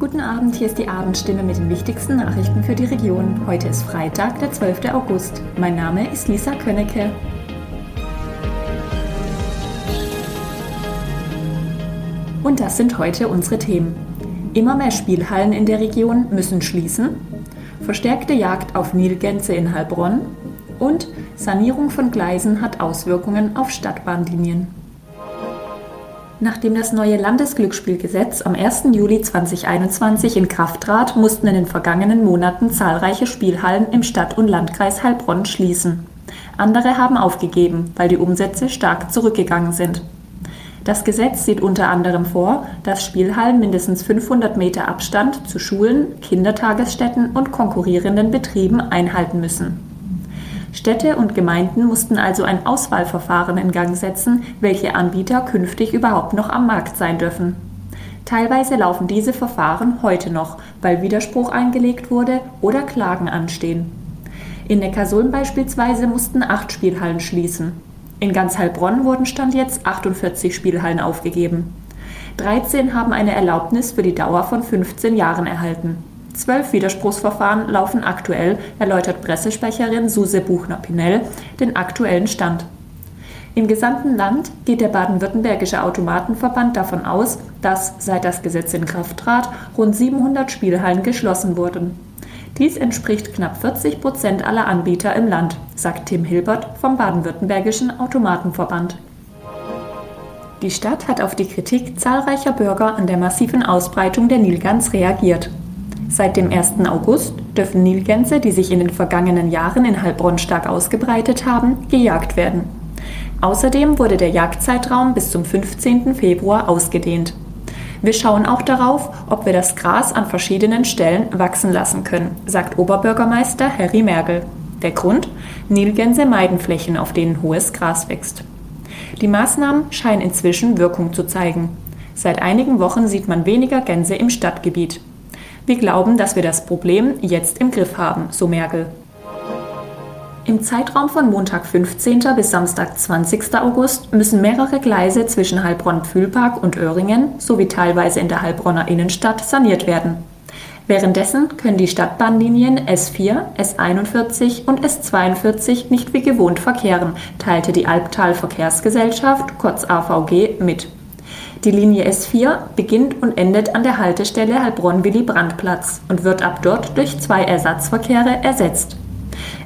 Guten Abend, hier ist die Abendstimme mit den wichtigsten Nachrichten für die Region. Heute ist Freitag, der 12. August. Mein Name ist Lisa Könnecke. Und das sind heute unsere Themen. Immer mehr Spielhallen in der Region müssen schließen, verstärkte Jagd auf Nilgänse in Heilbronn und Sanierung von Gleisen hat Auswirkungen auf Stadtbahnlinien. Nachdem das neue Landesglücksspielgesetz am 1. Juli 2021 in Kraft trat, mussten in den vergangenen Monaten zahlreiche Spielhallen im Stadt- und Landkreis Heilbronn schließen. Andere haben aufgegeben, weil die Umsätze stark zurückgegangen sind. Das Gesetz sieht unter anderem vor, dass Spielhallen mindestens 500 Meter Abstand zu Schulen, Kindertagesstätten und konkurrierenden Betrieben einhalten müssen. Städte und Gemeinden mussten also ein Auswahlverfahren in Gang setzen, welche Anbieter künftig überhaupt noch am Markt sein dürfen. Teilweise laufen diese Verfahren heute noch, weil Widerspruch eingelegt wurde oder Klagen anstehen. In Neckarsulm beispielsweise mussten acht Spielhallen schließen. In ganz Heilbronn wurden Stand jetzt 48 Spielhallen aufgegeben. 13 haben eine Erlaubnis für die Dauer von 15 Jahren erhalten. Zwölf Widerspruchsverfahren laufen aktuell, erläutert Pressesprecherin Suse Buchner-Pinell den aktuellen Stand. Im gesamten Land geht der baden-württembergische Automatenverband davon aus, dass, seit das Gesetz in Kraft trat, rund 700 Spielhallen geschlossen wurden. Dies entspricht knapp 40 Prozent aller Anbieter im Land, sagt Tim Hilbert vom baden-württembergischen Automatenverband. Die Stadt hat auf die Kritik zahlreicher Bürger an der massiven Ausbreitung der Nilgans reagiert. Seit dem 1. August dürfen Nilgänse, die sich in den vergangenen Jahren in Heilbronn stark ausgebreitet haben, gejagt werden. Außerdem wurde der Jagdzeitraum bis zum 15. Februar ausgedehnt. Wir schauen auch darauf, ob wir das Gras an verschiedenen Stellen wachsen lassen können, sagt Oberbürgermeister Harry Mergel. Der Grund? Nilgänse meiden Flächen, auf denen hohes Gras wächst. Die Maßnahmen scheinen inzwischen Wirkung zu zeigen. Seit einigen Wochen sieht man weniger Gänse im Stadtgebiet. Wir glauben, dass wir das Problem jetzt im Griff haben, so Merkel. Im Zeitraum von Montag 15. bis Samstag 20. August müssen mehrere Gleise zwischen Heilbronn-Pfühlpark und Öhringen sowie teilweise in der Heilbronner Innenstadt saniert werden. Währenddessen können die Stadtbahnlinien S4, S41 und S42 nicht wie gewohnt verkehren, teilte die Albtal Verkehrsgesellschaft, kurz AVG, mit. Die Linie S4 beginnt und endet an der Haltestelle Heilbronn-Willy-Brandt-Platz und wird ab dort durch zwei Ersatzverkehre ersetzt.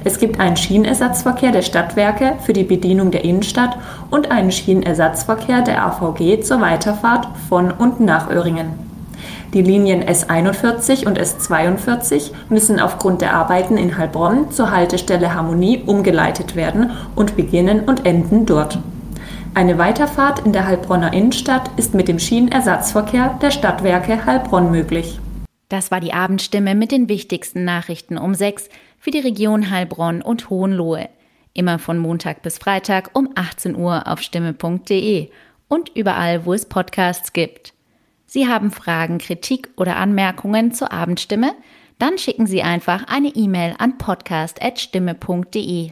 Es gibt einen Schienenersatzverkehr der Stadtwerke für die Bedienung der Innenstadt und einen Schienenersatzverkehr der AVG zur Weiterfahrt von und nach Öhringen. Die Linien S41 und S42 müssen aufgrund der Arbeiten in Heilbronn zur Haltestelle Harmonie umgeleitet werden und beginnen und enden dort. Eine Weiterfahrt in der Heilbronner Innenstadt ist mit dem Schienenersatzverkehr der Stadtwerke Heilbronn möglich. Das war die Abendstimme mit den wichtigsten Nachrichten um sechs für die Region Heilbronn und Hohenlohe. Immer von Montag bis Freitag um 18 Uhr auf stimme.de und überall, wo es Podcasts gibt. Sie haben Fragen, Kritik oder Anmerkungen zur Abendstimme? Dann schicken Sie einfach eine E-Mail an podcast.stimme.de.